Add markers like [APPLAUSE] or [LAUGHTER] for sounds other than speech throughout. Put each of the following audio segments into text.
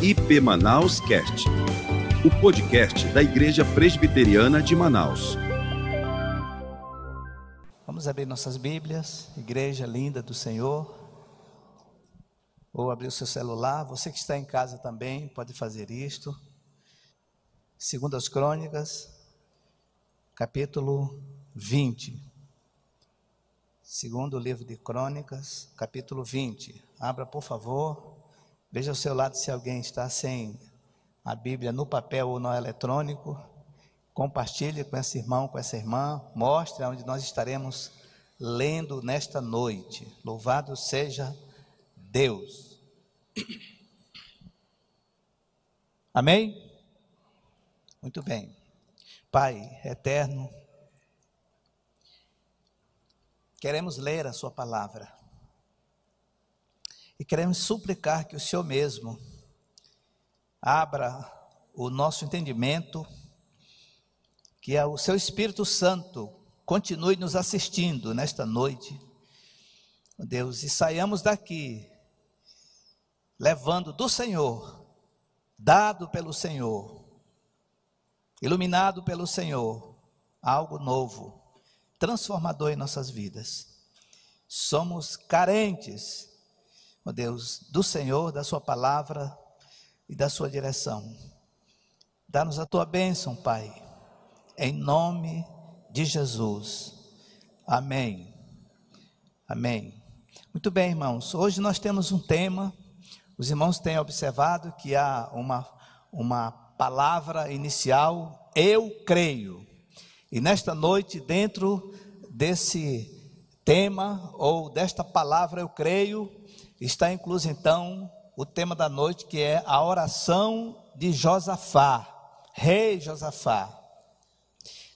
IP Manaus Cast, o podcast da Igreja Presbiteriana de Manaus. Vamos abrir nossas Bíblias, igreja linda do Senhor. Ou abrir o seu celular, você que está em casa também pode fazer isto. Segundo as Crônicas, capítulo 20. Segundo o livro de Crônicas, capítulo 20. Abra, por favor. Veja ao seu lado se alguém está sem a Bíblia no papel ou no eletrônico. Compartilhe com esse irmão, com essa irmã. Mostre onde nós estaremos lendo nesta noite. Louvado seja Deus. Amém? Muito bem. Pai eterno, queremos ler a Sua palavra. E queremos suplicar que o Senhor mesmo abra o nosso entendimento, que o seu Espírito Santo continue nos assistindo nesta noite. Deus, e saiamos daqui levando do Senhor, dado pelo Senhor, iluminado pelo Senhor, algo novo, transformador em nossas vidas. Somos carentes ó Deus, do Senhor, da Sua palavra e da Sua direção. Dá-nos a Tua bênção, Pai, em nome de Jesus. Amém. Amém. Muito bem, irmãos. Hoje nós temos um tema. Os irmãos têm observado que há uma, uma palavra inicial, eu creio. E nesta noite, dentro desse tema, ou desta palavra, eu creio, está incluso então o tema da noite que é a oração de Josafá, rei Josafá.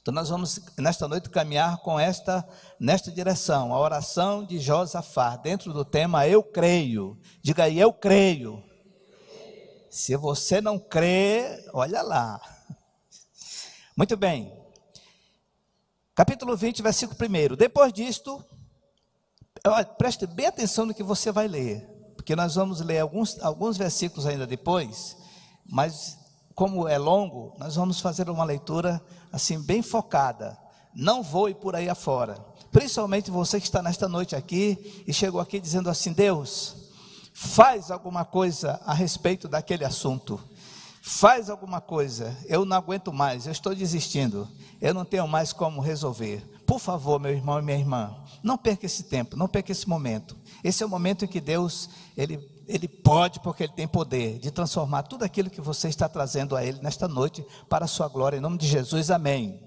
Então nós vamos nesta noite caminhar com esta nesta direção, a oração de Josafá, dentro do tema eu creio. Diga aí eu creio. Se você não crê, olha lá. Muito bem. Capítulo 20, versículo 1. Depois disto, Preste bem atenção no que você vai ler, porque nós vamos ler alguns, alguns versículos ainda depois, mas como é longo, nós vamos fazer uma leitura assim bem focada. Não voe por aí afora. Principalmente você que está nesta noite aqui e chegou aqui dizendo assim: Deus, faz alguma coisa a respeito daquele assunto. Faz alguma coisa. Eu não aguento mais, eu estou desistindo. Eu não tenho mais como resolver. Por favor, meu irmão e minha irmã, não perca esse tempo, não perca esse momento. Esse é o momento em que Deus, ele, ele pode, porque Ele tem poder, de transformar tudo aquilo que você está trazendo a Ele nesta noite para a sua glória, em nome de Jesus, amém.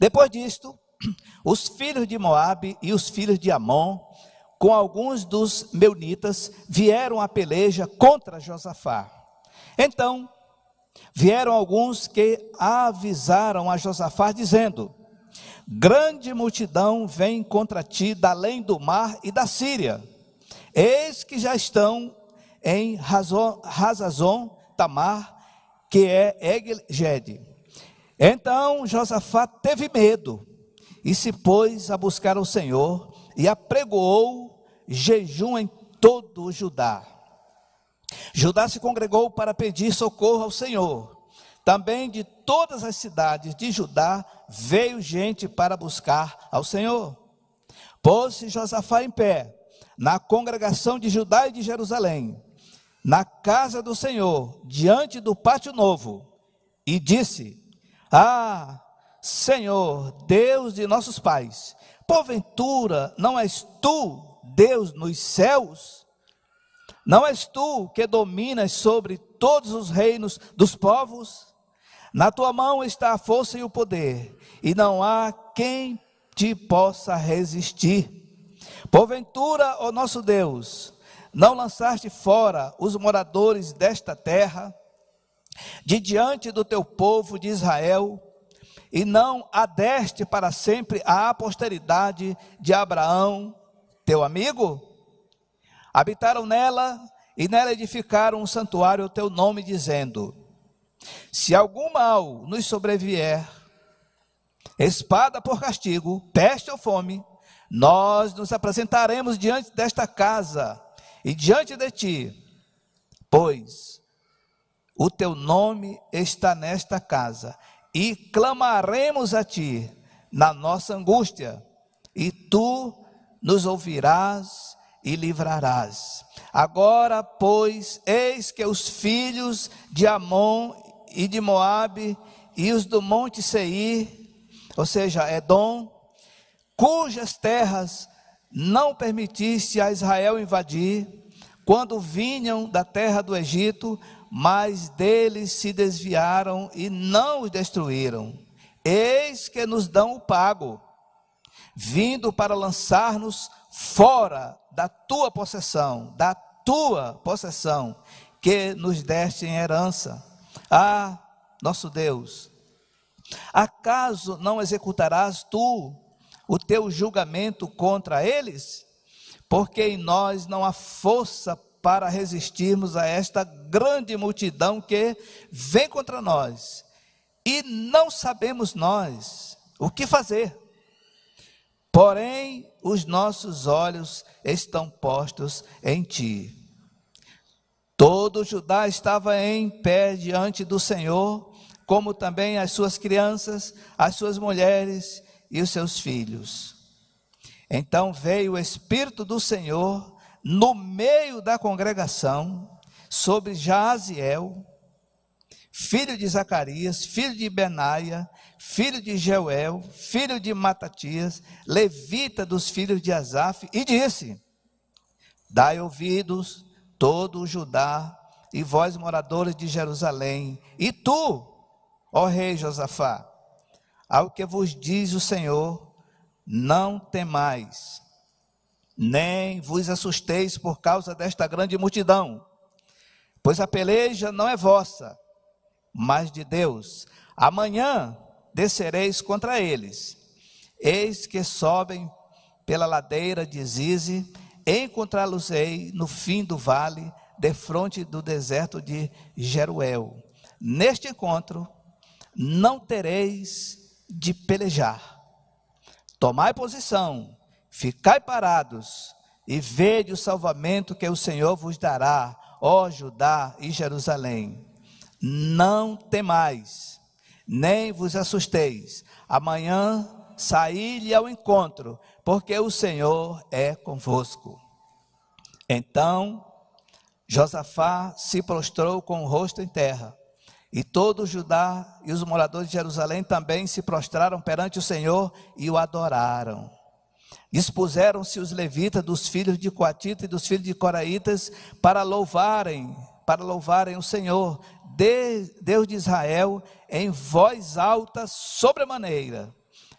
Depois disto, [CLEARS THROAT] os filhos de Moabe e os filhos de Amon, com alguns dos meunitas, vieram à peleja contra Josafá. Então, vieram alguns que avisaram a Josafá, dizendo: Grande multidão vem contra ti da além do mar e da Síria. Eis que já estão em Razazon Tamar, que é Eged. Então Josafá teve medo e se pôs a buscar o Senhor e apregoou jejum em todo o Judá. Judá se congregou para pedir socorro ao Senhor. Também de todas as cidades de Judá veio gente para buscar ao Senhor. Pôs-se Josafá em pé, na congregação de Judá e de Jerusalém, na casa do Senhor, diante do pátio novo, e disse: Ah, Senhor, Deus de nossos pais, porventura não és tu, Deus nos céus? Não és tu que dominas sobre todos os reinos dos povos? Na tua mão está a força e o poder, e não há quem te possa resistir. Porventura, ó nosso Deus, não lançaste fora os moradores desta terra, de diante do teu povo de Israel, e não adeste para sempre à posteridade de Abraão, teu amigo? Habitaram nela e nela edificaram um santuário ao teu nome, dizendo: se algum mal nos sobrevier, espada por castigo, peste ou fome, nós nos apresentaremos diante desta casa e diante de ti, pois o teu nome está nesta casa, e clamaremos a ti na nossa angústia, e tu nos ouvirás e livrarás. Agora, pois, eis que os filhos de Amon e de Moabe e os do monte Seir, ou seja, Edom, cujas terras não permitisse a Israel invadir, quando vinham da terra do Egito, mas deles se desviaram e não os destruíram. Eis que nos dão o pago, vindo para lançar-nos fora da tua possessão, da tua possessão, que nos deste em herança. Ah, nosso Deus, acaso não executarás tu o teu julgamento contra eles? Porque em nós não há força para resistirmos a esta grande multidão que vem contra nós, e não sabemos nós o que fazer. Porém, os nossos olhos estão postos em ti. Todo Judá estava em pé diante do Senhor, como também as suas crianças, as suas mulheres e os seus filhos. Então veio o Espírito do Senhor no meio da congregação sobre Jaziel, filho de Zacarias, filho de Benaia, filho de Jeuel, filho de Matatias, levita dos filhos de Asaf, e disse: Dai ouvidos todo o Judá e vós moradores de Jerusalém, e tu, ó rei Josafá, ao que vos diz o Senhor, não temais, nem vos assusteis por causa desta grande multidão, pois a peleja não é vossa, mas de Deus. Amanhã descereis contra eles. Eis que sobem pela ladeira de Zize, encontrá-los-ei no fim do vale, defronte do deserto de Jeruel. Neste encontro, não tereis de pelejar. Tomai posição, ficai parados e vede o salvamento que o Senhor vos dará, ó Judá e Jerusalém. Não temais, nem vos assusteis. Amanhã saí-lhe ao encontro, porque o Senhor é convosco. Então Josafá se prostrou com o rosto em terra, e todo o Judá e os moradores de Jerusalém também se prostraram perante o Senhor e o adoraram. Expuseram-se os levitas dos filhos de Coatita e dos filhos de Coraitas para louvarem, para louvarem o Senhor, Deus de Israel, em voz alta sobremaneira.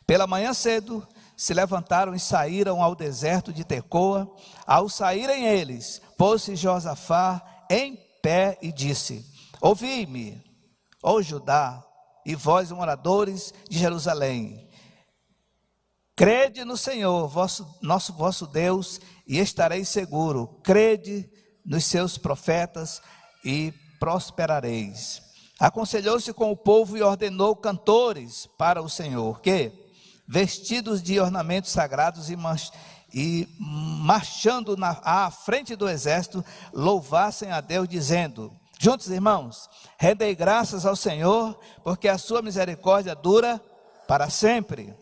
Pela manhã cedo, se levantaram e saíram ao deserto de Tecoa. Ao saírem eles, pôs-se Josafá em pé e disse: Ouvi-me, ó Judá, e vós, moradores de Jerusalém. Crede no Senhor, vosso, nosso vosso Deus, e estareis seguro. Crede nos seus profetas e prosperareis. Aconselhou-se com o povo e ordenou cantores para o Senhor, que, vestidos de ornamentos sagrados e, e marchando na, à frente do exército, louvassem a Deus, dizendo: Juntos, irmãos, rendei graças ao Senhor, porque a sua misericórdia dura para sempre.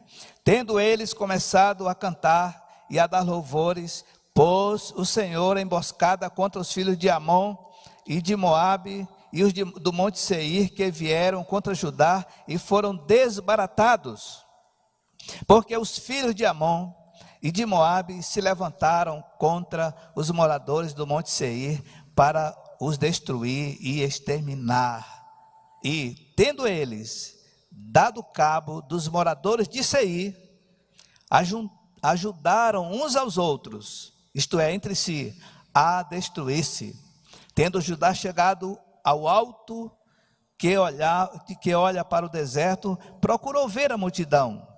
Tendo eles começado a cantar e a dar louvores, pôs o Senhor emboscada contra os filhos de Amon e de Moabe e os de, do monte Seir que vieram contra Judá e foram desbaratados, porque os filhos de Amon e de Moabe se levantaram contra os moradores do monte Seir para os destruir e exterminar. E tendo eles dado cabo dos moradores de Seir, ajudaram uns aos outros, isto é, entre si, a destruir-se. Tendo Judá chegado ao alto que que olha para o deserto, procurou ver a multidão.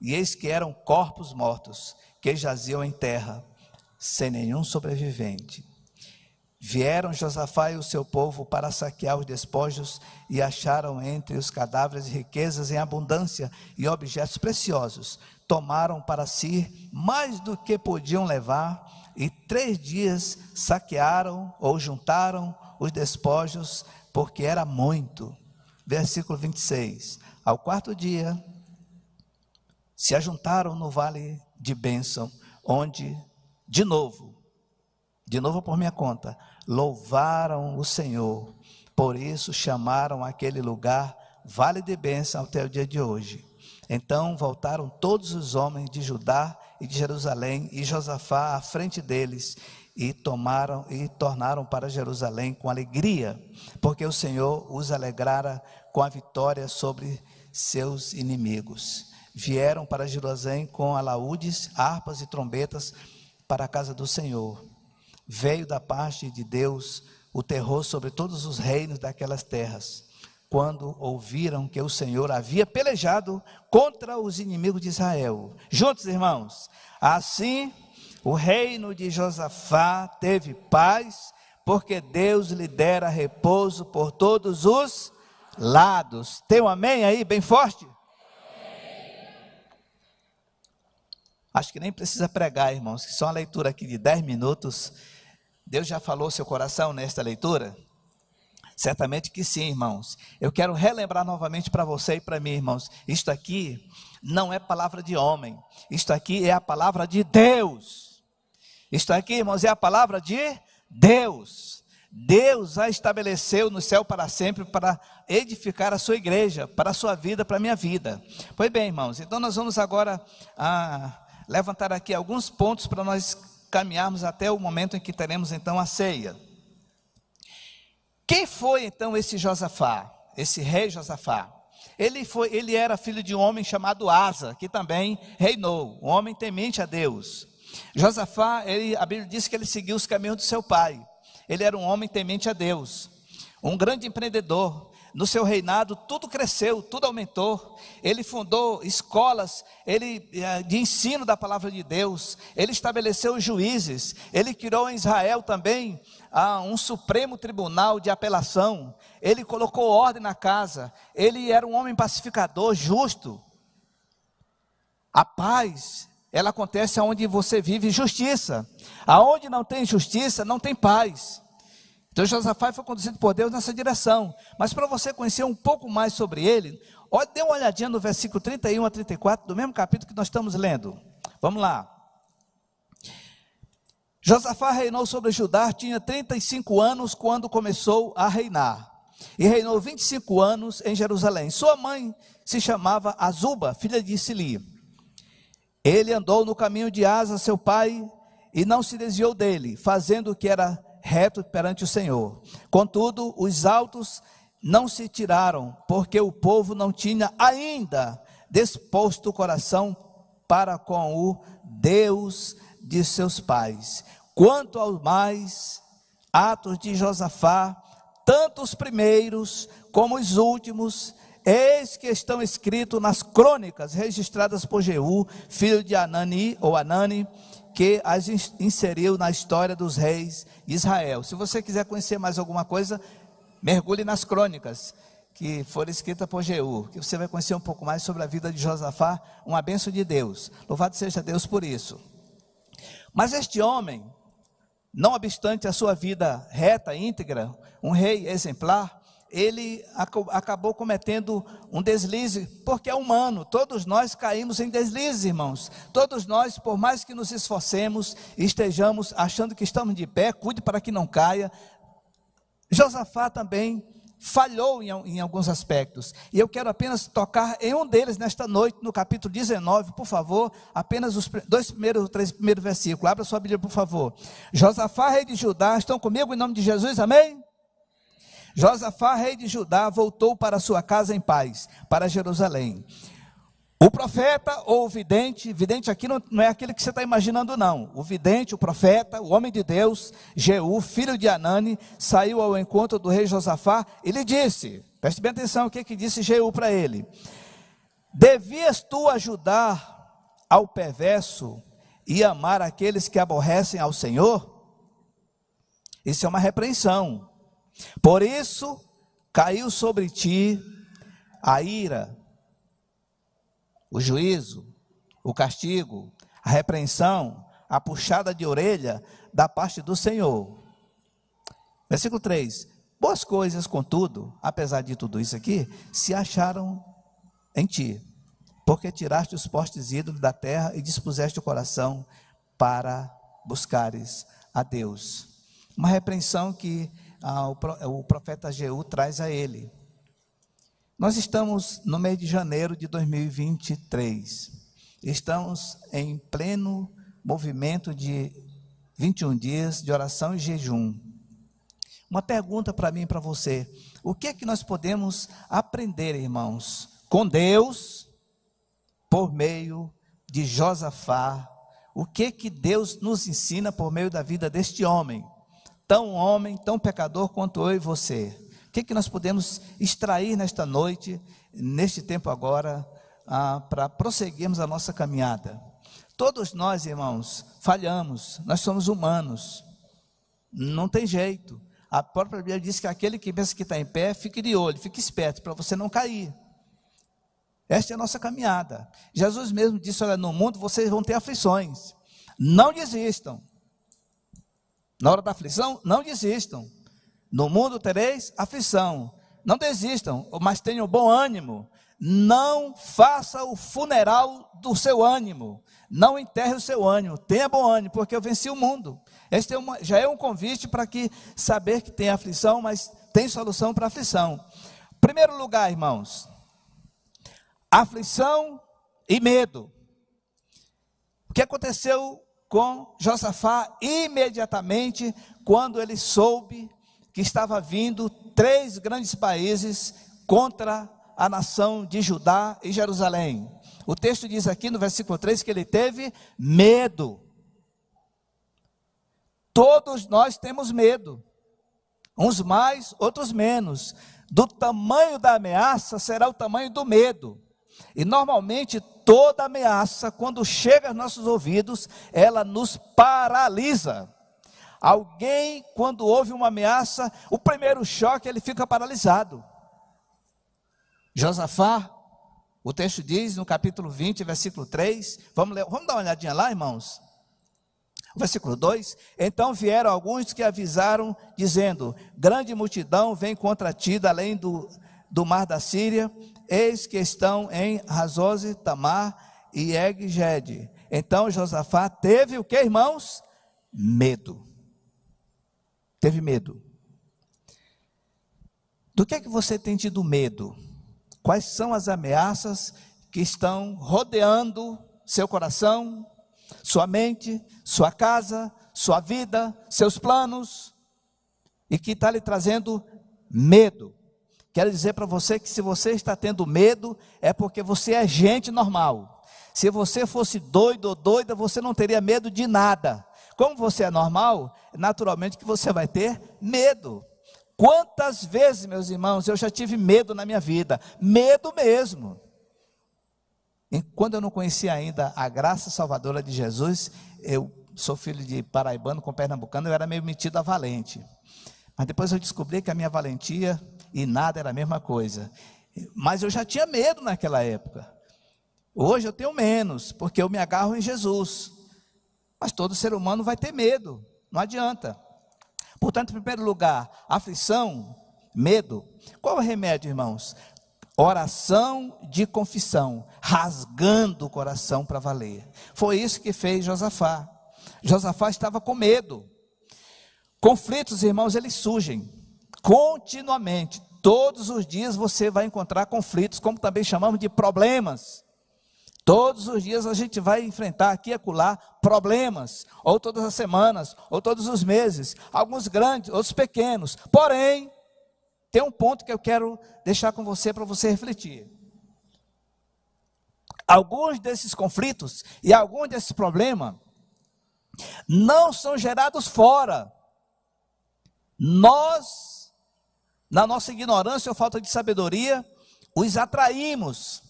E eis que eram corpos mortos, que jaziam em terra, sem nenhum sobrevivente. Vieram Josafá e o seu povo para saquear os despojos e acharam entre os cadáveres riquezas em abundância e objetos preciosos. Tomaram para si mais do que podiam levar e três dias saquearam ou juntaram os despojos, porque era muito. Versículo 26. Ao quarto dia, se ajuntaram no vale de bênção, onde, de novo, de novo por minha conta, louvaram o Senhor. Por isso chamaram aquele lugar Vale de Bênção até o dia de hoje. Então voltaram todos os homens de Judá e de Jerusalém e Josafá à frente deles e tomaram e tornaram para Jerusalém com alegria, porque o Senhor os alegrara com a vitória sobre seus inimigos. Vieram para Jerusalém com alaúdes, harpas e trombetas para a casa do Senhor. Veio da parte de Deus o terror sobre todos os reinos daquelas terras quando ouviram que o Senhor havia pelejado contra os inimigos de Israel. Juntos, irmãos, assim o reino de Josafá teve paz, porque Deus lhe dera repouso por todos os lados. Tem um amém aí, bem forte? Acho que nem precisa pregar, irmãos, que só uma leitura aqui de 10 minutos. Deus já falou seu coração nesta leitura? Certamente que sim, irmãos. Eu quero relembrar novamente para você e para mim, irmãos. Isto aqui não é palavra de homem. Isto aqui é a palavra de Deus. Isto aqui, irmãos, é a palavra de Deus. Deus a estabeleceu no céu para sempre para edificar a sua igreja, para a sua vida, para a minha vida. Pois bem, irmãos, então nós vamos agora ah, levantar aqui alguns pontos para nós caminharmos até o momento em que teremos então a ceia. Quem foi então esse Josafá, esse rei Josafá? Ele, foi, ele era filho de um homem chamado Asa, que também reinou, um homem temente a Deus. Josafá, ele, a Bíblia diz que ele seguiu os caminhos do seu pai. Ele era um homem temente a Deus, um grande empreendedor. No seu reinado, tudo cresceu, tudo aumentou. Ele fundou escolas ele, eh, de ensino da palavra de Deus. Ele estabeleceu juízes. Ele criou em Israel também a um Supremo Tribunal de Apelação, ele colocou ordem na casa, ele era um homem pacificador, justo. A paz, ela acontece onde você vive justiça. Aonde não tem justiça, não tem paz. Então Josafá foi conduzido por Deus nessa direção. Mas para você conhecer um pouco mais sobre ele, dê uma olhadinha no versículo 31 a 34 do mesmo capítulo que nós estamos lendo. Vamos lá. Josafá reinou sobre Judá, tinha 35 anos quando começou a reinar. E reinou 25 anos em Jerusalém. Sua mãe se chamava Azuba, filha de Sili. Ele andou no caminho de Asa, seu pai, e não se desviou dele, fazendo o que era reto perante o Senhor. Contudo, os altos não se tiraram, porque o povo não tinha ainda disposto o coração para com o Deus de seus pais. Quanto aos mais atos de Josafá, tanto os primeiros como os últimos, eis que estão escritos nas crônicas registradas por Jeú, filho de Anani ou Anani, que as inseriu na história dos reis de Israel. Se você quiser conhecer mais alguma coisa, mergulhe nas crônicas que foram escritas por Jeú, que você vai conhecer um pouco mais sobre a vida de Josafá, uma benção de Deus. Louvado seja Deus por isso. Mas este homem, não obstante a sua vida reta, íntegra, um rei exemplar, ele acabou cometendo um deslize, porque é humano, todos nós caímos em deslizes, irmãos. Todos nós, por mais que nos esforcemos estejamos achando que estamos de pé, cuide para que não caia. Josafá também falhou em, em, alguns aspectos. E eu quero apenas tocar em um deles nesta noite, no capítulo 19, por favor, apenas os dois primeiros, três primeiros versículos. Abra sua Bíblia, por favor. Josafá, rei de Judá, estão comigo em nome de Jesus, amém? Josafá, rei de Judá, voltou para sua casa em paz, para Jerusalém. O profeta ou o vidente, vidente aqui não, não é aquele que você está imaginando, não. O vidente, o profeta, o homem de Deus, Jeú, filho de Anani, saiu ao encontro do rei Josafá e lhe disse: preste bem atenção o que, que disse Jeú para ele: Devias tu ajudar ao perverso e amar aqueles que aborrecem ao Senhor? Isso é uma repreensão. Por isso caiu sobre ti a ira o juízo, o castigo, a repreensão, a puxada de orelha da parte do Senhor. Versículo 3: Boas coisas, contudo, apesar de tudo isso aqui, se acharam em ti, porque tiraste os postes ídolos da terra e dispuseste o coração para buscares a Deus. Uma repreensão que o profeta Jeú traz a ele. Nós estamos no mês de janeiro de 2023. Estamos em pleno movimento de 21 dias de oração e jejum. Uma pergunta para mim e para você: o que é que nós podemos aprender, irmãos, com Deus por meio de Josafá? O que é que Deus nos ensina por meio da vida deste homem, tão homem, tão pecador quanto eu e você? O que, é que nós podemos extrair nesta noite, neste tempo agora, ah, para prosseguirmos a nossa caminhada? Todos nós, irmãos, falhamos, nós somos humanos, não tem jeito. A própria Bíblia diz que aquele que pensa que está em pé, fique de olho, fique esperto, para você não cair. Esta é a nossa caminhada. Jesus mesmo disse: Olha, no mundo vocês vão ter aflições. Não desistam. Na hora da aflição, não desistam. No mundo tereis aflição. Não desistam, mas tenham bom ânimo. Não faça o funeral do seu ânimo. Não enterre o seu ânimo, tenha bom ânimo, porque eu venci o mundo. Este é uma, já é um convite para que saber que tem aflição, mas tem solução para aflição. Primeiro lugar, irmãos, aflição e medo. O que aconteceu com Josafá imediatamente quando ele soube que estava vindo três grandes países contra a nação de Judá e Jerusalém? O texto diz aqui no versículo 3 que ele teve medo. Todos nós temos medo, uns mais, outros menos. Do tamanho da ameaça será o tamanho do medo. E normalmente toda ameaça, quando chega aos nossos ouvidos, ela nos paralisa. Alguém, quando ouve uma ameaça, o primeiro choque, ele fica paralisado. Josafá o texto diz no capítulo 20, versículo 3, vamos, ler, vamos dar uma olhadinha lá, irmãos? Versículo 2: Então vieram alguns que avisaram, dizendo: Grande multidão vem contra ti, além do, do mar da Síria, eis que estão em Razose, Tamar e Eged. Então Josafá teve o que, irmãos? Medo. Teve medo. Do que é que você tem tido medo? Quais são as ameaças que estão rodeando seu coração, sua mente, sua casa, sua vida, seus planos, e que está lhe trazendo medo. Quero dizer para você que se você está tendo medo, é porque você é gente normal. Se você fosse doido ou doida, você não teria medo de nada. Como você é normal, naturalmente que você vai ter medo. Quantas vezes, meus irmãos, eu já tive medo na minha vida, medo mesmo. E quando eu não conhecia ainda a graça salvadora de Jesus, eu sou filho de paraibano com pernambucano, eu era meio metido a valente. Mas depois eu descobri que a minha valentia e nada era a mesma coisa. Mas eu já tinha medo naquela época. Hoje eu tenho menos, porque eu me agarro em Jesus. Mas todo ser humano vai ter medo, não adianta. Portanto, em primeiro lugar, aflição, medo. Qual é o remédio, irmãos? Oração de confissão, rasgando o coração para valer. Foi isso que fez Josafá. Josafá estava com medo. Conflitos, irmãos, eles surgem continuamente. Todos os dias você vai encontrar conflitos, como também chamamos de problemas. Todos os dias a gente vai enfrentar aqui e acolá problemas, ou todas as semanas, ou todos os meses, alguns grandes, outros pequenos. Porém, tem um ponto que eu quero deixar com você para você refletir. Alguns desses conflitos e alguns desses problemas não são gerados fora. Nós, na nossa ignorância ou falta de sabedoria, os atraímos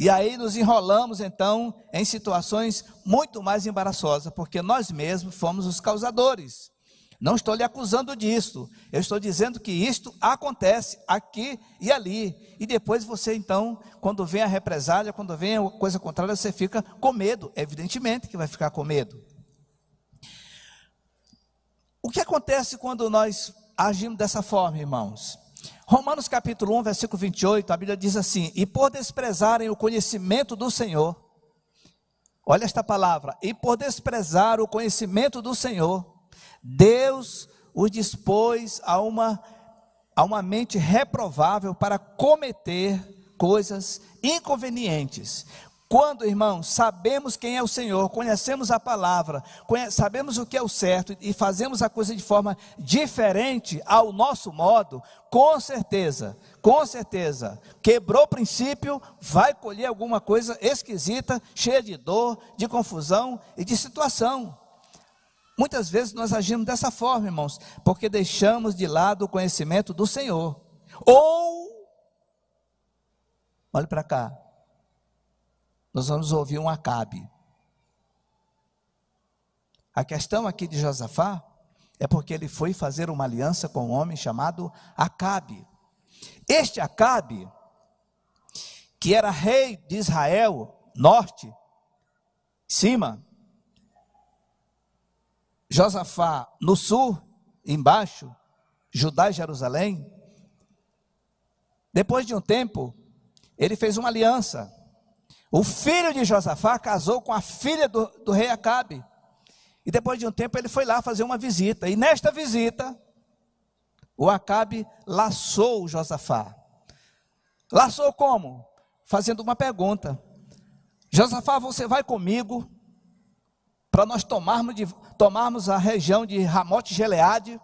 e aí nos enrolamos então em situações muito mais embaraçosas, porque nós mesmos fomos os causadores. Não estou lhe acusando disso, eu estou dizendo que isto acontece aqui e ali. E depois você então, quando vem a represália, quando vem a coisa contrária, você fica com medo, evidentemente que vai ficar com medo. O que acontece quando nós agimos dessa forma, irmãos. Romanos capítulo 1, versículo 28, a Bíblia diz assim: E por desprezarem o conhecimento do Senhor, olha esta palavra, e por desprezar o conhecimento do Senhor, Deus os dispôs a uma, a uma mente reprovável para cometer coisas inconvenientes. Quando, irmãos, sabemos quem é o Senhor, conhecemos a palavra, conhe sabemos o que é o certo e fazemos a coisa de forma diferente ao nosso modo, com certeza, com certeza, quebrou o princípio, vai colher alguma coisa esquisita, cheia de dor, de confusão e de situação. Muitas vezes nós agimos dessa forma, irmãos, porque deixamos de lado o conhecimento do Senhor. Ou, olhe para cá, nós vamos ouvir um Acabe. A questão aqui de Josafá é porque ele foi fazer uma aliança com um homem chamado Acabe. Este Acabe, que era rei de Israel, norte, cima, Josafá no sul, embaixo, Judá e Jerusalém. Depois de um tempo, ele fez uma aliança o filho de Josafá casou com a filha do, do rei Acabe. E depois de um tempo ele foi lá fazer uma visita. E nesta visita, o Acabe laçou o Josafá. Laçou como? Fazendo uma pergunta. Josafá, você vai comigo para nós tomarmos, de, tomarmos a região de Ramote Geleade?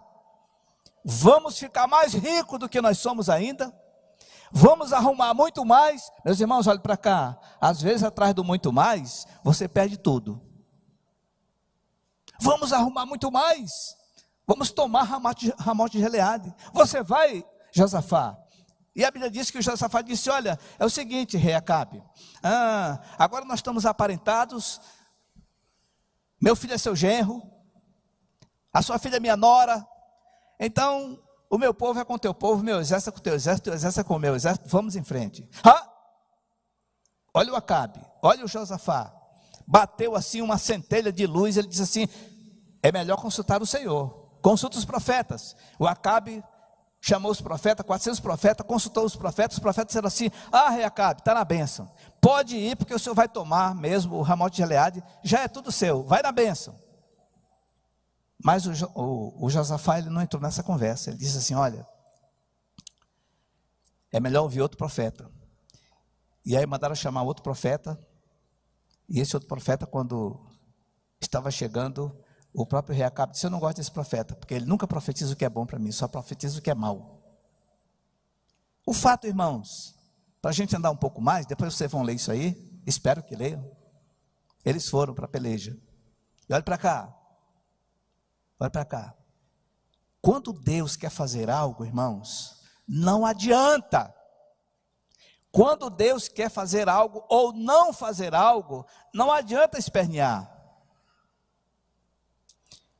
Vamos ficar mais ricos do que nós somos ainda? Vamos arrumar muito mais. Meus irmãos, olhe para cá. Às vezes, atrás do muito mais, você perde tudo. Vamos arrumar muito mais. Vamos tomar Ramote, de Gileade. Você vai, Josafá. E a Bíblia diz que o Josafá disse: Olha, é o seguinte, rei Acabe. Ah, agora nós estamos aparentados. Meu filho é seu genro. A sua filha é minha nora. Então, o meu povo é com o teu povo, meu exército é com o teu exército, teu exército é com o meu exército, vamos em frente. Ah! Olha o Acabe, olha o Josafá. Bateu assim uma centelha de luz, ele disse assim: é melhor consultar o Senhor. Consulta os profetas. O Acabe chamou os profetas, 400 profetas, consultou os profetas, os profetas disseram assim: Ah, rei Acabe, está na bênção. Pode ir, porque o senhor vai tomar mesmo o ramote de Gileade, já é tudo seu, vai na bênção. Mas o, o, o Josafá ele não entrou nessa conversa. Ele disse assim: Olha, é melhor ouvir outro profeta. E aí mandaram chamar outro profeta. E esse outro profeta, quando estava chegando, o próprio rei Acabe disse: Eu não gosto desse profeta, porque ele nunca profetiza o que é bom para mim, só profetiza o que é mal. O fato, irmãos, para a gente andar um pouco mais, depois vocês vão ler isso aí, espero que leiam. Eles foram para a peleja. E olha para cá, Olha para cá. Quando Deus quer fazer algo, irmãos, não adianta. Quando Deus quer fazer algo ou não fazer algo, não adianta espernear.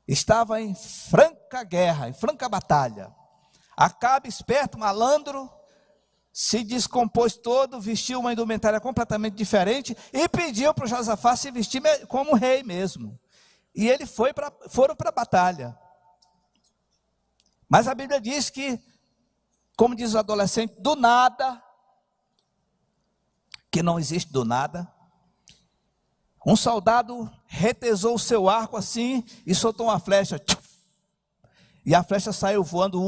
Estava em franca guerra, em franca batalha. Acabe esperto, malandro, se descompôs todo, vestiu uma indumentária completamente diferente e pediu para o Josafá se vestir como rei mesmo. E ele foi para foram para a batalha. Mas a Bíblia diz que, como diz o adolescente, do nada, que não existe do nada, um soldado retesou o seu arco assim e soltou uma flecha. E a flecha saiu voando.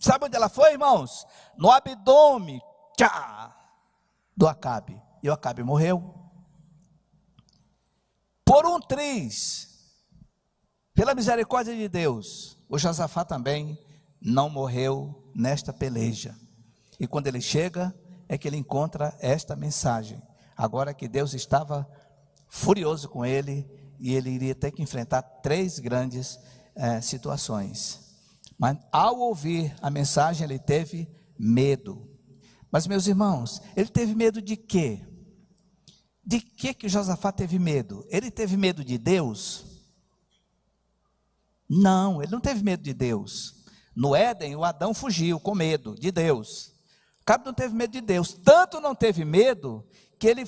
Sabe onde ela foi, irmãos? No abdômen do Acabe. E o Acabe morreu. Por um triz, pela misericórdia de Deus, o Josafá também não morreu nesta peleja. E quando ele chega, é que ele encontra esta mensagem. Agora que Deus estava furioso com ele e ele iria ter que enfrentar três grandes é, situações. Mas ao ouvir a mensagem, ele teve medo. Mas, meus irmãos, ele teve medo de quê? De que que Josafá teve medo? Ele teve medo de Deus? Não, ele não teve medo de Deus. No Éden, o Adão fugiu com medo de Deus. Cabe não teve medo de Deus. Tanto não teve medo que ele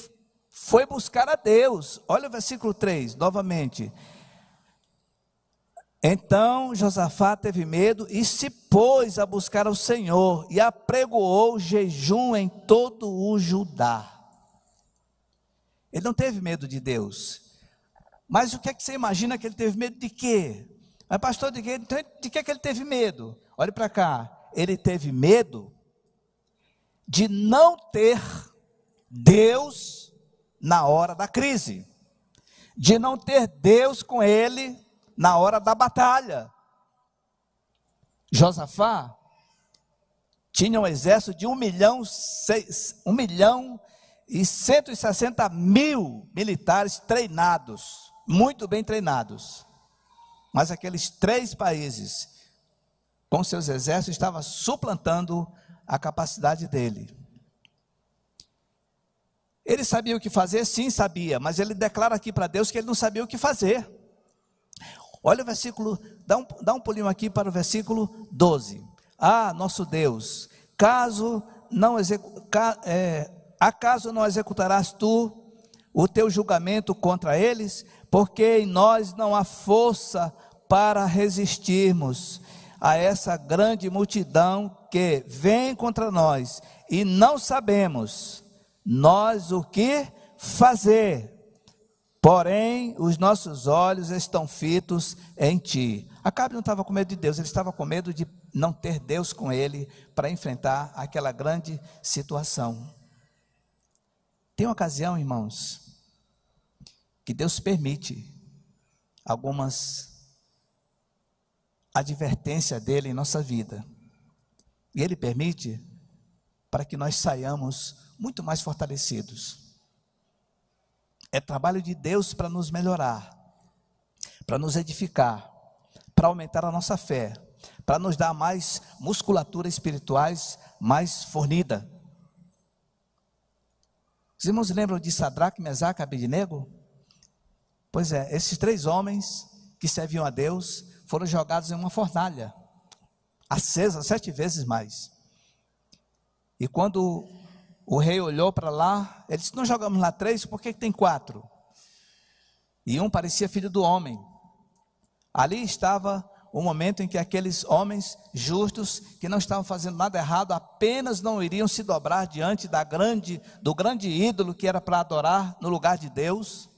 foi buscar a Deus. Olha o versículo 3, novamente. Então Josafá teve medo e se pôs a buscar o Senhor e apregoou jejum em todo o Judá. Ele não teve medo de Deus. Mas o que é que você imagina que ele teve medo de quê? Mas pastor, de que, de que é que ele teve medo? Olhe para cá. Ele teve medo de não ter Deus na hora da crise. De não ter Deus com ele na hora da batalha. Josafá tinha um exército de um milhão, seis, um milhão e 160 mil militares treinados, muito bem treinados. Mas aqueles três países, com seus exércitos, estavam suplantando a capacidade dele. Ele sabia o que fazer? Sim, sabia, mas ele declara aqui para Deus que ele não sabia o que fazer. Olha o versículo, dá um, dá um pulinho aqui para o versículo 12. Ah, nosso Deus, caso não é, acaso não executarás tu o teu julgamento contra eles? Porque em nós não há força para resistirmos a essa grande multidão que vem contra nós e não sabemos nós o que fazer. Porém, os nossos olhos estão fitos em ti. Acabe não estava com medo de Deus, ele estava com medo de não ter Deus com ele para enfrentar aquela grande situação. Tem uma ocasião, irmãos, que Deus permite algumas advertências dele em nossa vida. E ele permite para que nós saiamos muito mais fortalecidos. É trabalho de Deus para nos melhorar, para nos edificar, para aumentar a nossa fé, para nos dar mais musculatura espirituais mais fornida. Os irmãos lembram de Sadraque, Mesaque e Abednego? Pois é, esses três homens que serviam a Deus foram jogados em uma fornalha, acesa sete vezes mais. E quando o rei olhou para lá, ele disse: Não jogamos lá três, por que tem quatro? E um parecia filho do homem. Ali estava o momento em que aqueles homens justos, que não estavam fazendo nada errado, apenas não iriam se dobrar diante da grande, do grande ídolo que era para adorar no lugar de Deus,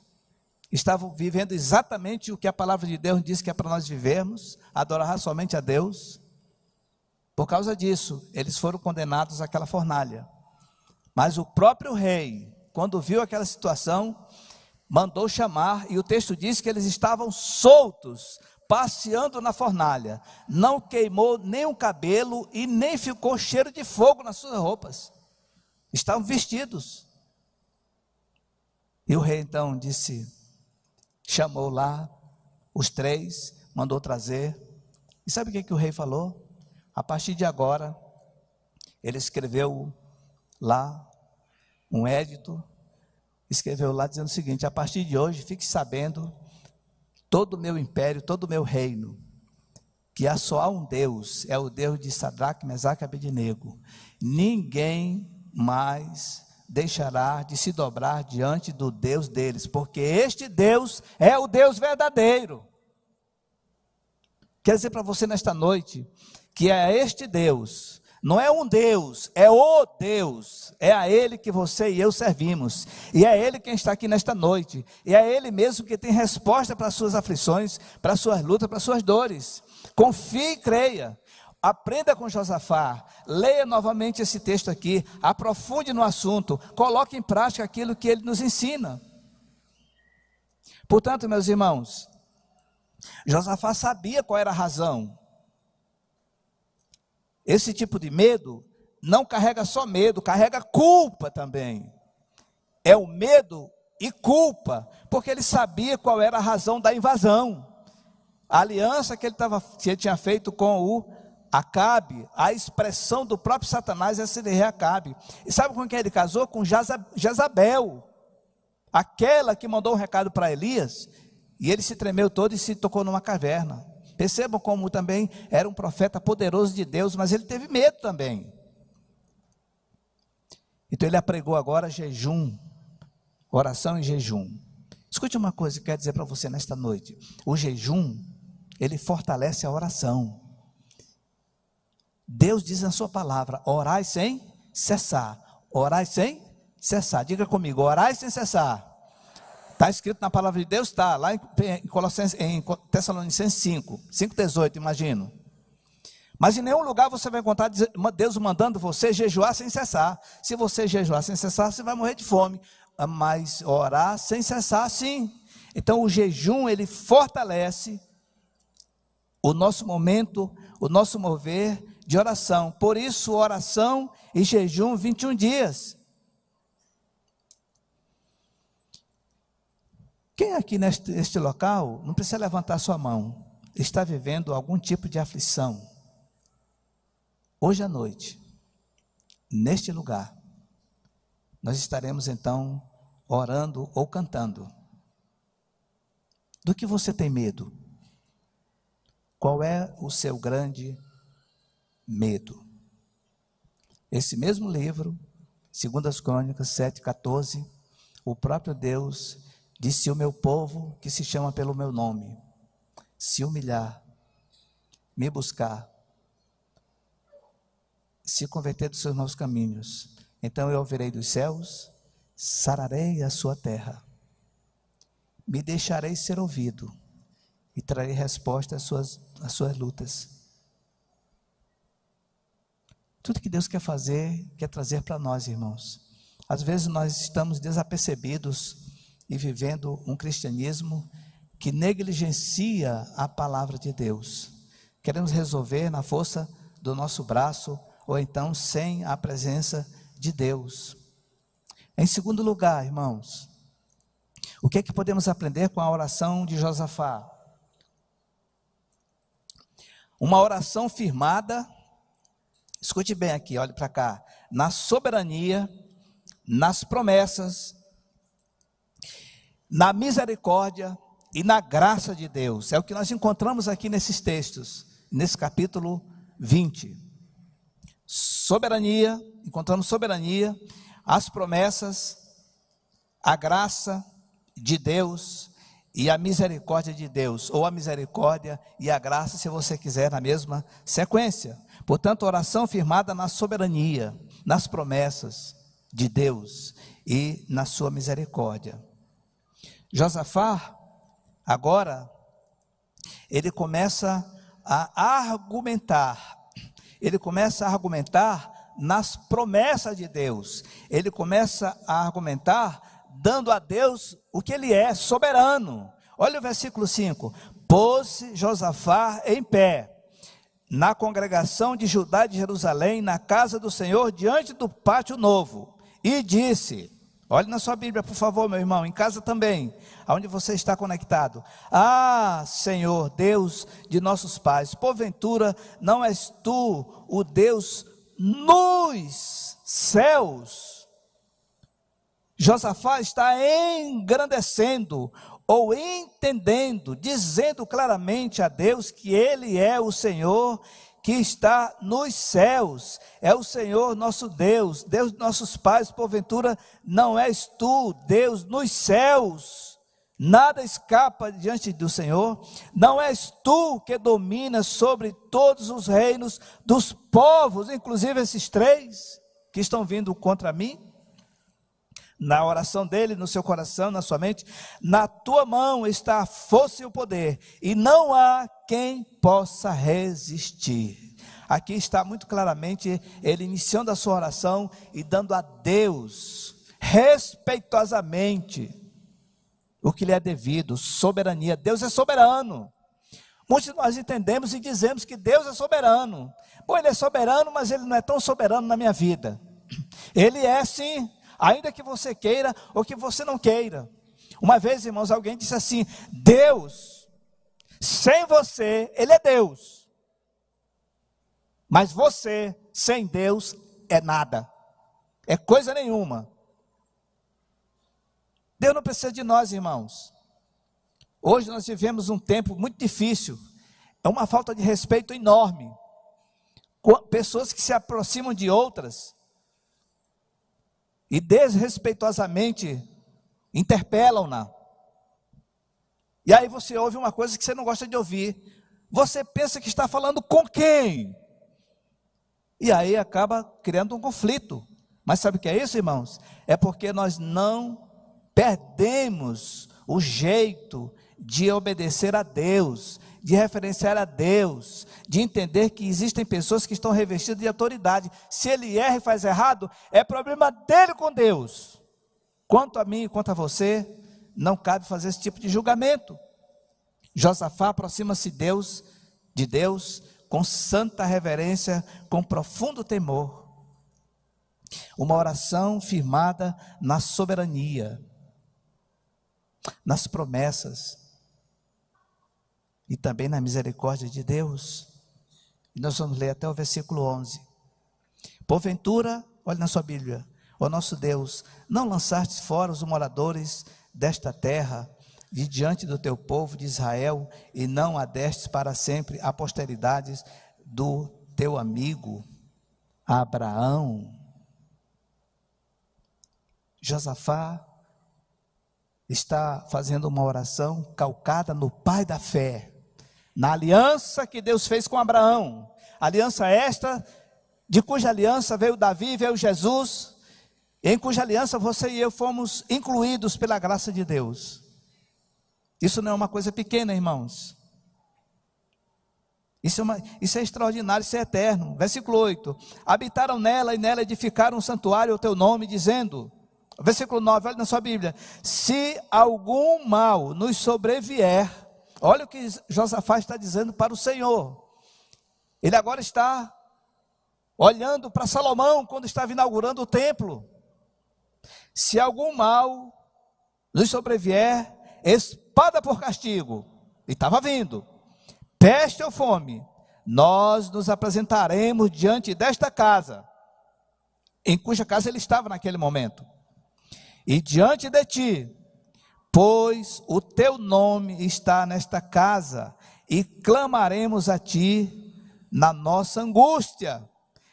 estavam vivendo exatamente o que a palavra de Deus diz que é para nós vivermos, adorar somente a Deus. Por causa disso, eles foram condenados àquela fornalha. Mas o próprio rei, quando viu aquela situação, mandou chamar, e o texto diz que eles estavam soltos, passeando na fornalha. Não queimou nem o cabelo e nem ficou cheiro de fogo nas suas roupas. Estavam vestidos. E o rei então disse: chamou lá os três, mandou trazer. E sabe o que, que o rei falou? A partir de agora, ele escreveu lá um édito, escreveu lá dizendo o seguinte: a partir de hoje, fique sabendo, todo o meu império, todo o meu reino, que há só um Deus, é o Deus de Sadraque, Mesaque e Abednego. Ninguém mais deixará de se dobrar diante do Deus deles, porque este Deus é o Deus verdadeiro. Quero dizer para você nesta noite que é este Deus não é um Deus, é o Deus. É a Ele que você e eu servimos. E é Ele quem está aqui nesta noite. E é Ele mesmo que tem resposta para as suas aflições, para as suas lutas, para as suas dores. Confie e creia. Aprenda com Josafá, leia novamente esse texto aqui, aprofunde no assunto, coloque em prática aquilo que ele nos ensina. Portanto, meus irmãos, Josafá sabia qual era a razão esse tipo de medo não carrega só medo, carrega culpa também. É o medo e culpa, porque ele sabia qual era a razão da invasão. A aliança que ele, tava, que ele tinha feito com o Acabe, a expressão do próprio Satanás é esse de Acabe. E sabe com quem ele casou? Com Jezabel, aquela que mandou um recado para Elias, e ele se tremeu todo e se tocou numa caverna. Percebam como também era um profeta poderoso de Deus, mas ele teve medo também. Então ele apregou agora jejum, oração e jejum. Escute uma coisa que eu quero dizer para você nesta noite: o jejum ele fortalece a oração. Deus diz na sua palavra: orai sem cessar. Orai sem cessar. Diga comigo, orai sem cessar. Está escrito na palavra de Deus? Está, lá em, Colossenses, em Tessalonicenses 5, 5,18, imagino. Mas em nenhum lugar você vai encontrar Deus mandando você jejuar sem cessar. Se você jejuar sem cessar, você vai morrer de fome. Mas orar sem cessar, sim. Então o jejum, ele fortalece o nosso momento, o nosso mover de oração. Por isso, oração e jejum 21 dias. Quem aqui neste, neste local, não precisa levantar sua mão, está vivendo algum tipo de aflição? Hoje à noite, neste lugar, nós estaremos então orando ou cantando. Do que você tem medo? Qual é o seu grande medo? Esse mesmo livro, segundo as Crônicas 7:14, o próprio Deus Disse o meu povo que se chama pelo meu nome, se humilhar, me buscar, se converter dos seus novos caminhos, então eu ouvirei dos céus, sararei a sua terra, me deixarei ser ouvido e trarei resposta às suas, às suas lutas. Tudo que Deus quer fazer, quer trazer para nós, irmãos. Às vezes nós estamos desapercebidos e vivendo um cristianismo que negligencia a palavra de Deus. Queremos resolver na força do nosso braço ou então sem a presença de Deus. Em segundo lugar, irmãos, o que é que podemos aprender com a oração de Josafá? Uma oração firmada, escute bem aqui, olhe para cá, na soberania, nas promessas na misericórdia e na graça de Deus. É o que nós encontramos aqui nesses textos, nesse capítulo 20. Soberania, encontramos soberania, as promessas, a graça de Deus e a misericórdia de Deus, ou a misericórdia e a graça, se você quiser, na mesma sequência. Portanto, oração firmada na soberania, nas promessas de Deus e na sua misericórdia. Josafá, agora, ele começa a argumentar, ele começa a argumentar nas promessas de Deus, ele começa a argumentar dando a Deus o que ele é, soberano. Olha o versículo 5: Pôs-se Josafá em pé, na congregação de Judá de Jerusalém, na casa do Senhor, diante do pátio novo, e disse: Olhe na sua Bíblia, por favor, meu irmão, em casa também, aonde você está conectado. Ah, Senhor, Deus de nossos pais, porventura não és tu o Deus nos céus? Josafá está engrandecendo ou entendendo, dizendo claramente a Deus que Ele é o Senhor que está nos céus, é o Senhor nosso Deus, Deus de nossos pais, porventura não és tu, Deus nos céus, nada escapa diante do Senhor, não és tu que dominas sobre todos os reinos dos povos, inclusive esses três que estão vindo contra mim? Na oração dele, no seu coração, na sua mente, na tua mão está a força e o poder, e não há quem possa resistir. Aqui está muito claramente ele iniciando a sua oração e dando a Deus, respeitosamente, o que lhe é devido, soberania. Deus é soberano. Muitos de nós entendemos e dizemos que Deus é soberano. Bom, Ele é soberano, mas Ele não é tão soberano na minha vida. Ele é sim, ainda que você queira ou que você não queira. Uma vez, irmãos, alguém disse assim: Deus, sem você, Ele é Deus. Mas você, sem Deus, é nada, é coisa nenhuma. Deus não precisa de nós, irmãos. Hoje nós vivemos um tempo muito difícil, é uma falta de respeito enorme. Pessoas que se aproximam de outras e desrespeitosamente interpelam-na. E aí você ouve uma coisa que você não gosta de ouvir. Você pensa que está falando com quem? E aí acaba criando um conflito. Mas sabe o que é isso, irmãos? É porque nós não perdemos o jeito de obedecer a Deus, de referenciar a Deus, de entender que existem pessoas que estão revestidas de autoridade. Se ele erra e faz errado, é problema dele com Deus. Quanto a mim e quanto a você, não cabe fazer esse tipo de julgamento. Josafá aproxima-se Deus, de Deus com santa reverência, com profundo temor. Uma oração firmada na soberania, nas promessas e também na misericórdia de Deus. Nós vamos ler até o versículo 11. Porventura, olhe na sua Bíblia, ó nosso Deus, não lançastes fora os moradores desta terra de diante do teu povo de Israel e não adestes para sempre a posteridades do teu amigo Abraão. Josafá está fazendo uma oração calcada no pai da fé, na aliança que Deus fez com Abraão. Aliança esta, de cuja aliança veio Davi, veio Jesus, em cuja aliança você e eu fomos incluídos pela graça de Deus. Isso não é uma coisa pequena, irmãos. Isso é, uma, isso é extraordinário, isso é eterno. Versículo 8: Habitaram nela e nela edificaram um santuário ao teu nome, dizendo: Versículo 9, olha na sua Bíblia: Se algum mal nos sobrevier, olha o que Josafá está dizendo para o Senhor. Ele agora está olhando para Salomão quando estava inaugurando o templo. Se algum mal nos sobrevier, espada por castigo, e estava vindo, peste ou fome, nós nos apresentaremos diante desta casa, em cuja casa ele estava naquele momento, e diante de ti, pois o teu nome está nesta casa, e clamaremos a ti na nossa angústia,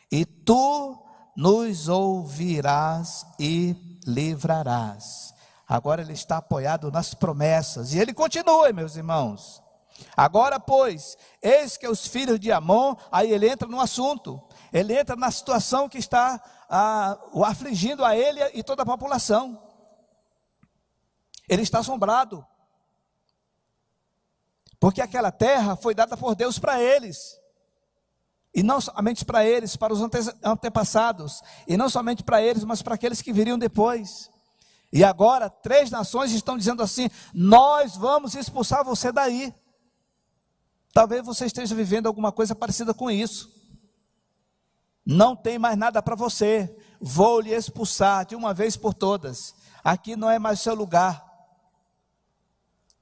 e tu nos ouvirás e livrarás. Agora ele está apoiado nas promessas. E ele continua, meus irmãos. Agora, pois, eis que os filhos de Amon, aí ele entra no assunto. Ele entra na situação que está ah, o afligindo a ele e toda a população. Ele está assombrado. Porque aquela terra foi dada por Deus para eles. E não somente para eles, para os antepassados. E não somente para eles, mas para aqueles que viriam depois. E agora, três nações estão dizendo assim: Nós vamos expulsar você daí. Talvez você esteja vivendo alguma coisa parecida com isso. Não tem mais nada para você. Vou lhe expulsar de uma vez por todas. Aqui não é mais seu lugar.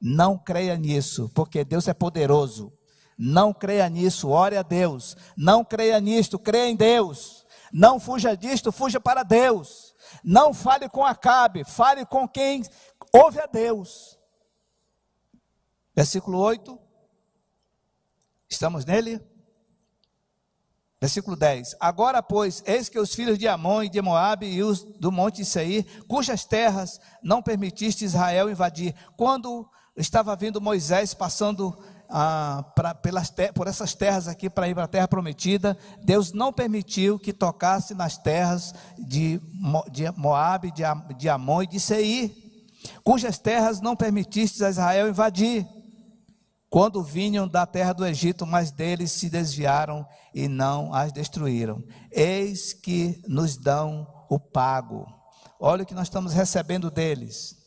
Não creia nisso, porque Deus é poderoso. Não creia nisso, ore a Deus. Não creia nisto, creia em Deus. Não fuja disto, fuja para Deus. Não fale com Acabe, fale com quem ouve a Deus. Versículo 8. Estamos nele? Versículo 10. Agora, pois, eis que os filhos de Amon e de Moabe e os do monte Seir, cujas terras não permitiste Israel invadir, quando estava vindo Moisés passando ah, pra, pelas por essas terras aqui para ir para a terra prometida, Deus não permitiu que tocasse nas terras de, de Moabe, de, de Amon e de Seir, cujas terras não permitiste a Israel invadir, quando vinham da terra do Egito, mas deles se desviaram e não as destruíram. Eis que nos dão o pago. Olha o que nós estamos recebendo deles.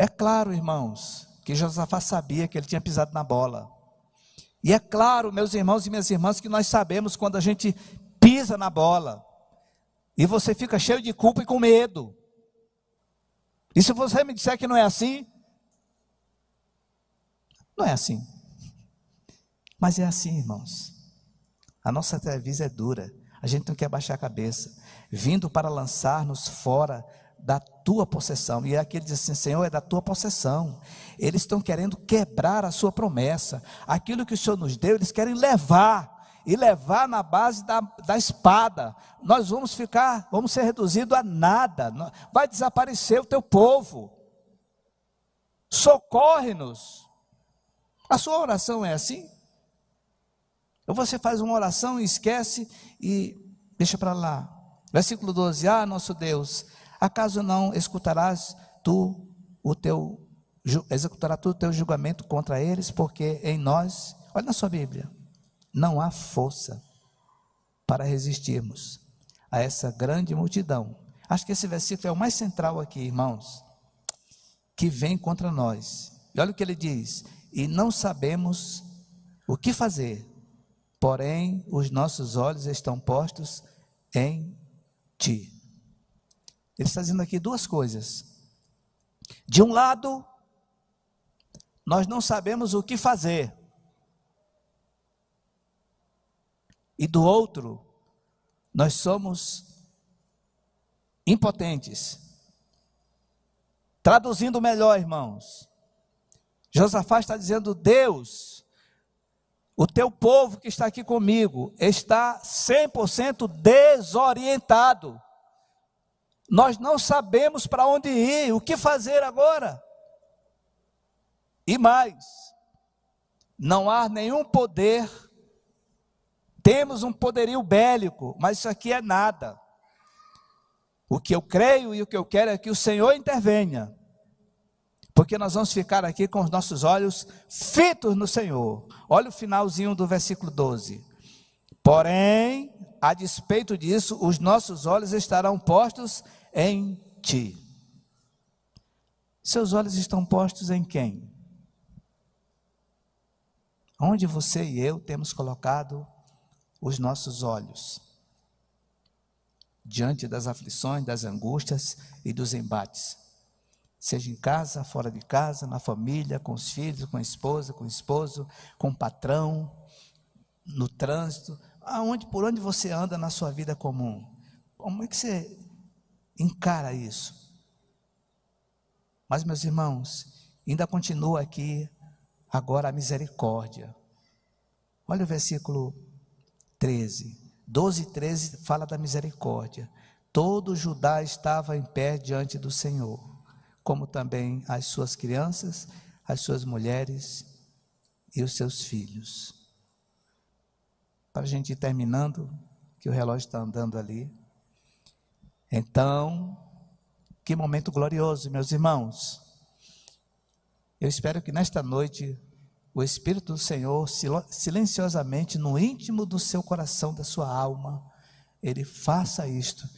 É claro, irmãos, que Josafá sabia que ele tinha pisado na bola. E é claro, meus irmãos e minhas irmãs, que nós sabemos quando a gente pisa na bola e você fica cheio de culpa e com medo. E se você me disser que não é assim, não é assim. Mas é assim, irmãos. A nossa televisão é dura. A gente não quer baixar a cabeça. Vindo para lançar-nos fora da tua possessão. E aqui ele diz assim: Senhor, é da tua possessão. Eles estão querendo quebrar a sua promessa. Aquilo que o Senhor nos deu, eles querem levar. E levar na base da, da espada. Nós vamos ficar, vamos ser reduzidos a nada. Vai desaparecer o teu povo. Socorre-nos. A sua oração é assim? Ou você faz uma oração e esquece e deixa para lá. Versículo 12: Ah, nosso Deus, acaso não escutarás tu o teu executará tu o teu julgamento contra eles, porque em nós, olha na sua Bíblia, não há força para resistirmos a essa grande multidão. Acho que esse versículo é o mais central aqui, irmãos, que vem contra nós. E olha o que ele diz: e não sabemos o que fazer, porém os nossos olhos estão postos em ti. Ele está dizendo aqui duas coisas. De um lado, nós não sabemos o que fazer. E do outro, nós somos impotentes. Traduzindo melhor, irmãos, Josafá está dizendo: Deus, o teu povo que está aqui comigo está 100% desorientado. Nós não sabemos para onde ir, o que fazer agora. E mais, não há nenhum poder, temos um poderio bélico, mas isso aqui é nada. O que eu creio e o que eu quero é que o Senhor intervenha, porque nós vamos ficar aqui com os nossos olhos fitos no Senhor. Olha o finalzinho do versículo 12. Porém, a despeito disso, os nossos olhos estarão postos em ti. Seus olhos estão postos em quem? Onde você e eu temos colocado os nossos olhos? Diante das aflições, das angústias e dos embates. Seja em casa, fora de casa, na família, com os filhos, com a esposa, com o esposo, com o patrão, no trânsito, aonde, por onde você anda na sua vida comum. Como é que você encara isso? Mas, meus irmãos, ainda continua aqui agora a misericórdia. Olha o versículo 13. 12 e 13 fala da misericórdia. Todo Judá estava em pé diante do Senhor, como também as suas crianças, as suas mulheres e os seus filhos. Para a gente ir terminando, que o relógio está andando ali. Então, que momento glorioso, meus irmãos. Eu espero que nesta noite o Espírito do Senhor, silenciosamente, no íntimo do seu coração, da sua alma, ele faça isto.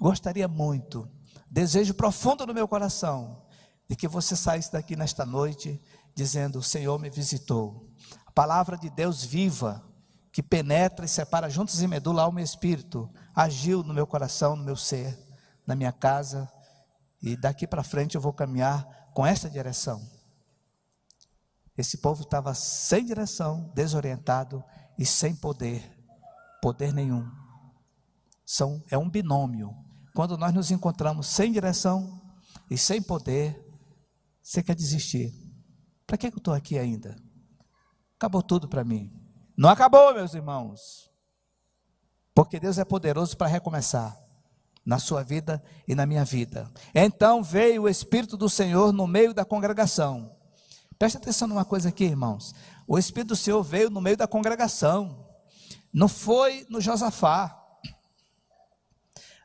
Gostaria muito, desejo profundo no meu coração, de que você saísse daqui nesta noite dizendo: O Senhor me visitou. A palavra de Deus viva, que penetra e separa juntos em medula, alma e espírito, agiu no meu coração, no meu ser, na minha casa, e daqui para frente eu vou caminhar com essa direção. Esse povo estava sem direção, desorientado e sem poder, poder nenhum. São, é um binômio. Quando nós nos encontramos sem direção e sem poder, você quer desistir. Para que eu estou aqui ainda? Acabou tudo para mim. Não acabou, meus irmãos. Porque Deus é poderoso para recomeçar na sua vida e na minha vida. Então veio o Espírito do Senhor no meio da congregação Preste atenção numa coisa aqui, irmãos. O Espírito do Senhor veio no meio da congregação. Não foi no Josafá.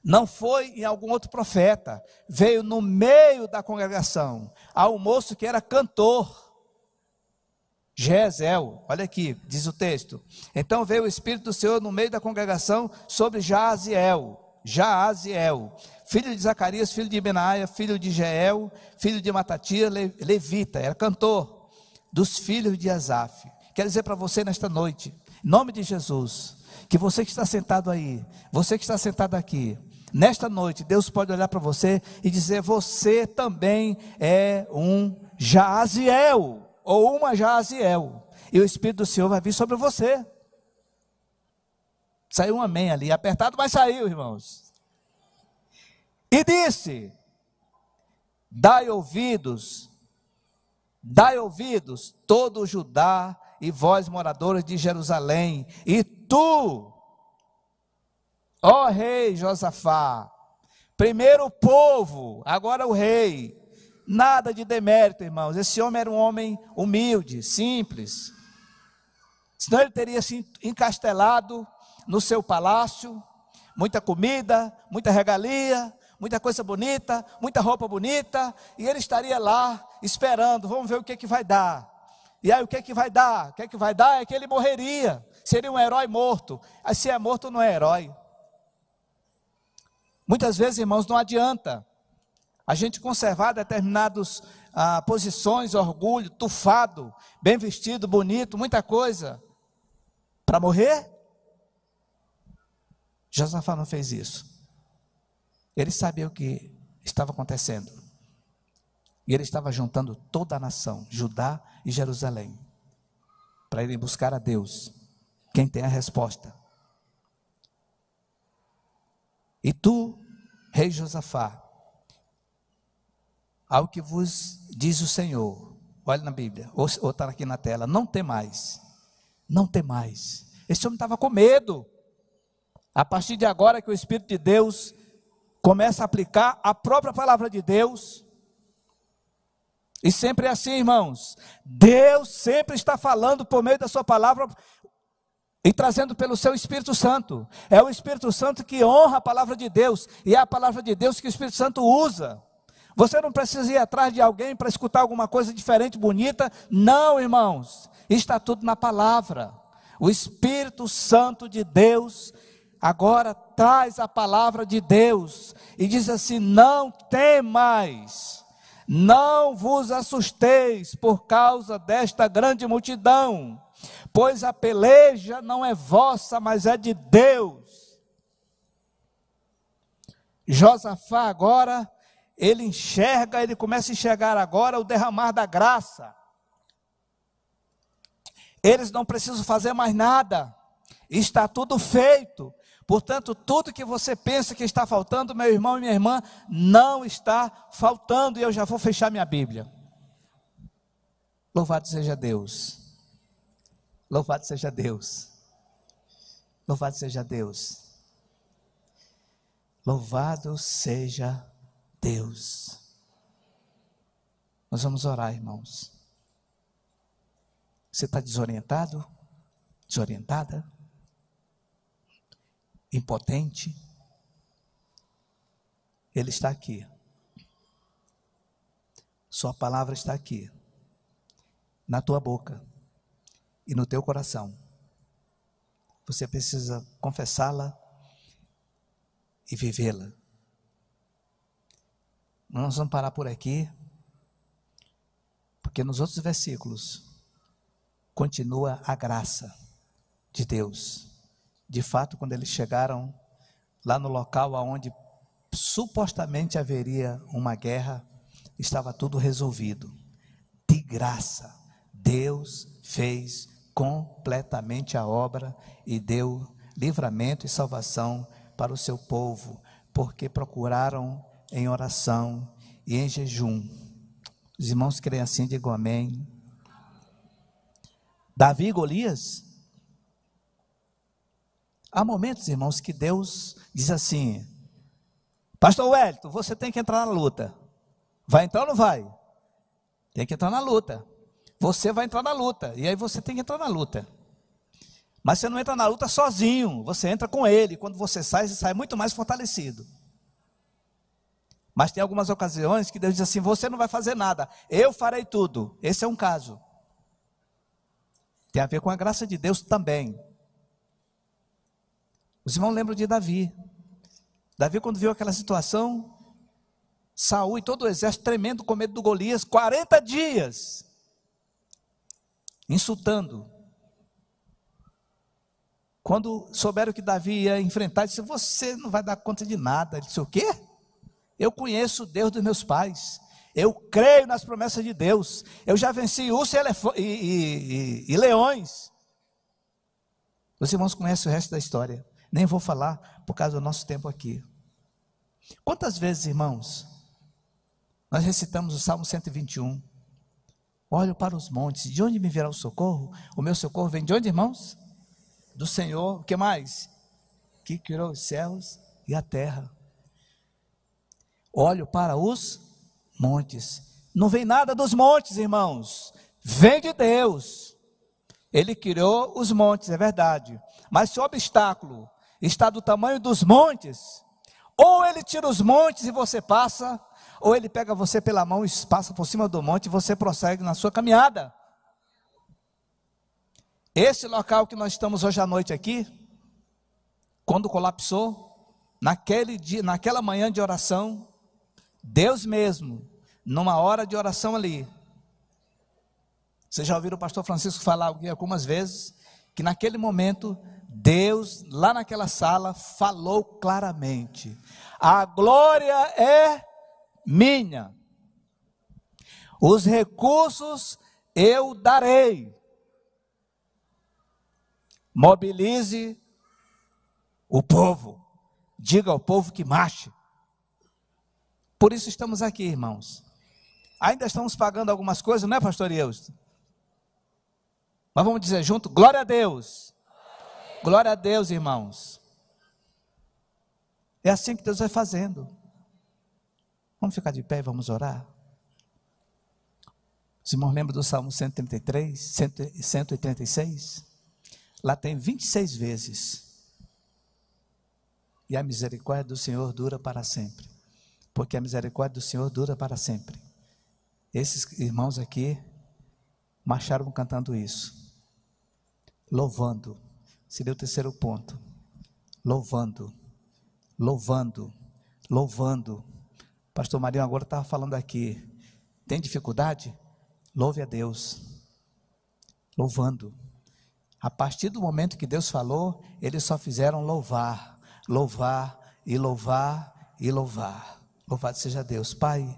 Não foi em algum outro profeta. Veio no meio da congregação. Há um moço que era cantor. Jezel, olha aqui, diz o texto. Então veio o Espírito do Senhor no meio da congregação sobre Jaziel. Jaaziel, filho de Zacarias, filho de Benaia, filho de Jeel, filho de Matatia, levita, era cantor dos filhos de Asaf. Quero dizer para você nesta noite, em nome de Jesus, que você que está sentado aí, você que está sentado aqui, nesta noite, Deus pode olhar para você e dizer: Você também é um Jaaziel, ou uma Jaaziel, e o Espírito do Senhor vai vir sobre você. Saiu um amém ali, apertado, mas saiu, irmãos. E disse: Dai ouvidos, dai ouvidos, todo o Judá e vós, moradores de Jerusalém, e tu, ó rei Josafá, primeiro o povo, agora o rei, Nada de demérito, irmãos. Esse homem era um homem humilde, simples. Senão ele teria se encastelado no seu palácio, muita comida, muita regalia, muita coisa bonita, muita roupa bonita, e ele estaria lá esperando, vamos ver o que que vai dar. E aí o que que vai dar? O que que vai dar é que ele morreria, seria um herói morto. Aí se é morto não é herói. Muitas vezes, irmãos, não adianta a gente conservar determinadas ah, posições, orgulho, tufado, bem vestido, bonito, muita coisa, para morrer? Josafá não fez isso. Ele sabia o que estava acontecendo. E ele estava juntando toda a nação, Judá e Jerusalém, para irem buscar a Deus, quem tem a resposta. E tu, rei Josafá, ao que vos diz o Senhor. Olha na Bíblia, ou está aqui na tela. Não tem mais. Não tem mais. Esse homem estava com medo. A partir de agora que o Espírito de Deus começa a aplicar a própria palavra de Deus. E sempre é assim, irmãos. Deus sempre está falando por meio da sua palavra e trazendo pelo seu Espírito Santo. É o Espírito Santo que honra a palavra de Deus e é a palavra de Deus que o Espírito Santo usa. Você não precisa ir atrás de alguém para escutar alguma coisa diferente, bonita. Não, irmãos. Está tudo na palavra. O Espírito Santo de Deus agora traz a palavra de Deus e diz assim: Não tem mais, não vos assusteis por causa desta grande multidão, pois a peleja não é vossa, mas é de Deus. Josafá agora ele enxerga, ele começa a enxergar agora o derramar da graça. Eles não precisam fazer mais nada, está tudo feito. Portanto, tudo que você pensa que está faltando, meu irmão e minha irmã, não está faltando, e eu já vou fechar minha Bíblia. Louvado seja Deus. Louvado seja Deus. Louvado seja Deus. Louvado seja Deus. Deus. Nós vamos orar, irmãos. Você está desorientado? Desorientada? Impotente? Ele está aqui. Sua palavra está aqui, na tua boca e no teu coração. Você precisa confessá-la e vivê-la. Nós vamos parar por aqui, porque nos outros versículos continua a graça de Deus. De fato, quando eles chegaram lá no local onde supostamente haveria uma guerra, estava tudo resolvido. De graça, Deus fez completamente a obra e deu livramento e salvação para o seu povo, porque procuraram em oração e em jejum. Os irmãos creem assim, digam amém. Davi e Golias. Há momentos, irmãos, que Deus diz assim: Pastor Wellington, você tem que entrar na luta. Vai entrar ou não vai? Tem que entrar na luta. Você vai entrar na luta. E aí você tem que entrar na luta. Mas você não entra na luta sozinho. Você entra com ele. Quando você sai, você sai muito mais fortalecido. Mas tem algumas ocasiões que Deus diz assim: você não vai fazer nada, eu farei tudo. Esse é um caso. Tem a ver com a graça de Deus também. Os irmãos lembram de Davi. Davi, quando viu aquela situação, Saul e todo o exército tremendo com medo do Golias, 40 dias, insultando. Quando souberam que Davi ia enfrentar, disse: Você não vai dar conta de nada. Ele disse: O quê? Eu conheço o Deus dos meus pais. Eu creio nas promessas de Deus. Eu já venci urso e, e, e, e leões. Os irmãos conhecem o resto da história. Nem vou falar por causa do nosso tempo aqui. Quantas vezes, irmãos, nós recitamos o Salmo 121? Olho para os montes, de onde me virá o socorro? O meu socorro vem de onde, irmãos? Do Senhor, o que mais? Que criou os céus e a terra. Olho para os montes. não vem nada dos montes, irmãos. Vem de Deus. Ele criou os montes, é verdade. Mas se o obstáculo está do tamanho dos montes, ou ele tira os montes e você passa, ou ele pega você pela mão e passa por cima do monte e você prossegue na sua caminhada. Esse local que nós estamos hoje à noite aqui, quando colapsou, naquele dia, naquela manhã de oração, Deus mesmo, numa hora de oração ali, vocês já ouviram o pastor Francisco falar algumas vezes que naquele momento Deus, lá naquela sala, falou claramente: a glória é minha, os recursos eu darei. Mobilize o povo, diga ao povo que marche. Por isso estamos aqui, irmãos. Ainda estamos pagando algumas coisas, não é, pastor Eusto? Mas vamos dizer junto: glória a Deus. Glória a Deus, irmãos. É assim que Deus vai fazendo. Vamos ficar de pé e vamos orar. Os irmãos lembram do Salmo 133, 136? Lá tem 26 vezes. E a misericórdia do Senhor dura para sempre. Porque a misericórdia do Senhor dura para sempre. Esses irmãos aqui marcharam cantando isso louvando. Seria o terceiro ponto. Louvando, louvando, louvando. Pastor Marinho agora estava falando aqui. Tem dificuldade? Louve a Deus. Louvando. A partir do momento que Deus falou, eles só fizeram louvar, louvar e louvar e louvar. Louvado seja Deus. Pai,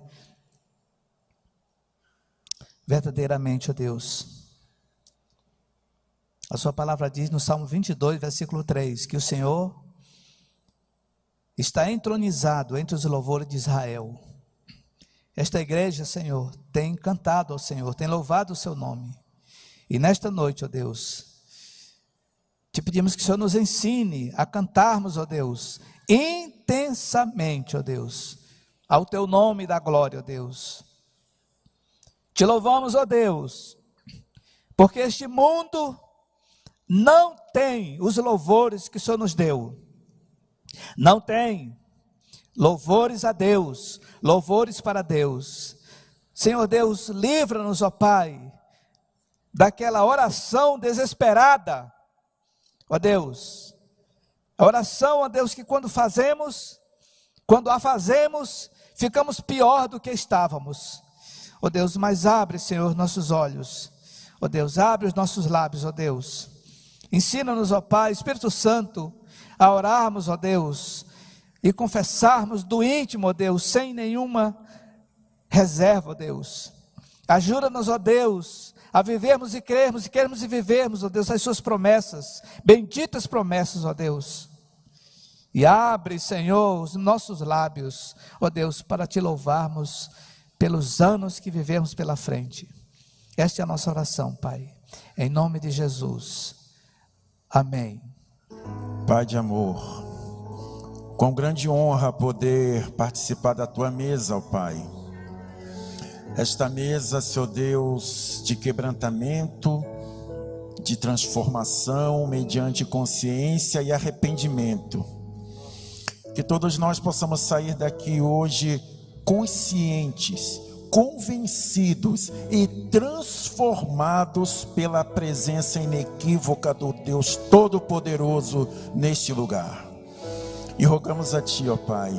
verdadeiramente, ó Deus, a sua palavra diz no Salmo 22, versículo 3, que o Senhor está entronizado entre os louvores de Israel. Esta igreja, Senhor, tem cantado ao Senhor, tem louvado o seu nome. E nesta noite, ó Deus, te pedimos que o Senhor nos ensine a cantarmos, ó Deus, intensamente, ó Deus, ao teu nome da glória, ó Deus. Te louvamos, ó Deus, porque este mundo não tem os louvores que o Senhor nos deu. Não tem louvores a Deus, louvores para Deus. Senhor Deus, livra-nos, ó Pai, daquela oração desesperada, ó Deus. A oração, ó Deus, que quando fazemos, quando a fazemos, ficamos pior do que estávamos. Ó Deus, mas abre, Senhor, nossos olhos. Ó Deus, abre os nossos lábios, ó Deus Ensina-nos, ó Pai, Espírito Santo, a orarmos, ó Deus, e confessarmos do íntimo, ó Deus, sem nenhuma reserva, ó Deus. Ajuda-nos, ó Deus, a vivermos e crermos e queremos e vivermos, ó Deus, as suas promessas, benditas promessas, ó Deus. E abre, Senhor, os nossos lábios, ó Deus, para te louvarmos pelos anos que vivemos pela frente. Esta é a nossa oração, Pai. Em nome de Jesus. Amém. Pai de amor, com grande honra poder participar da tua mesa, ó Pai. Esta mesa, Senhor Deus, de quebrantamento, de transformação mediante consciência e arrependimento. Que todos nós possamos sair daqui hoje conscientes convencidos e transformados pela presença inequívoca do Deus Todo-Poderoso neste lugar. E rogamos a Ti, ó Pai,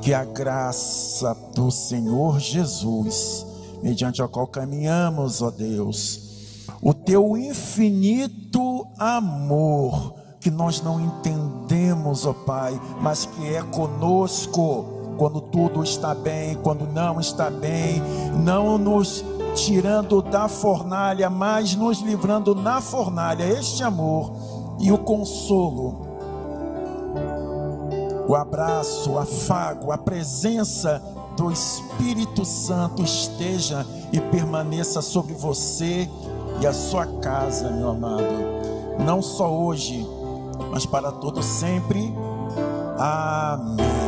que a graça do Senhor Jesus, mediante a qual caminhamos, ó Deus, o Teu infinito amor, que nós não entendemos, ó Pai, mas que é conosco quando tudo está bem, quando não está bem, não nos tirando da fornalha, mas nos livrando na fornalha. Este amor e o consolo, o abraço, o afago, a presença do Espírito Santo esteja e permaneça sobre você e a sua casa, meu amado. Não só hoje, mas para todo sempre. Amém.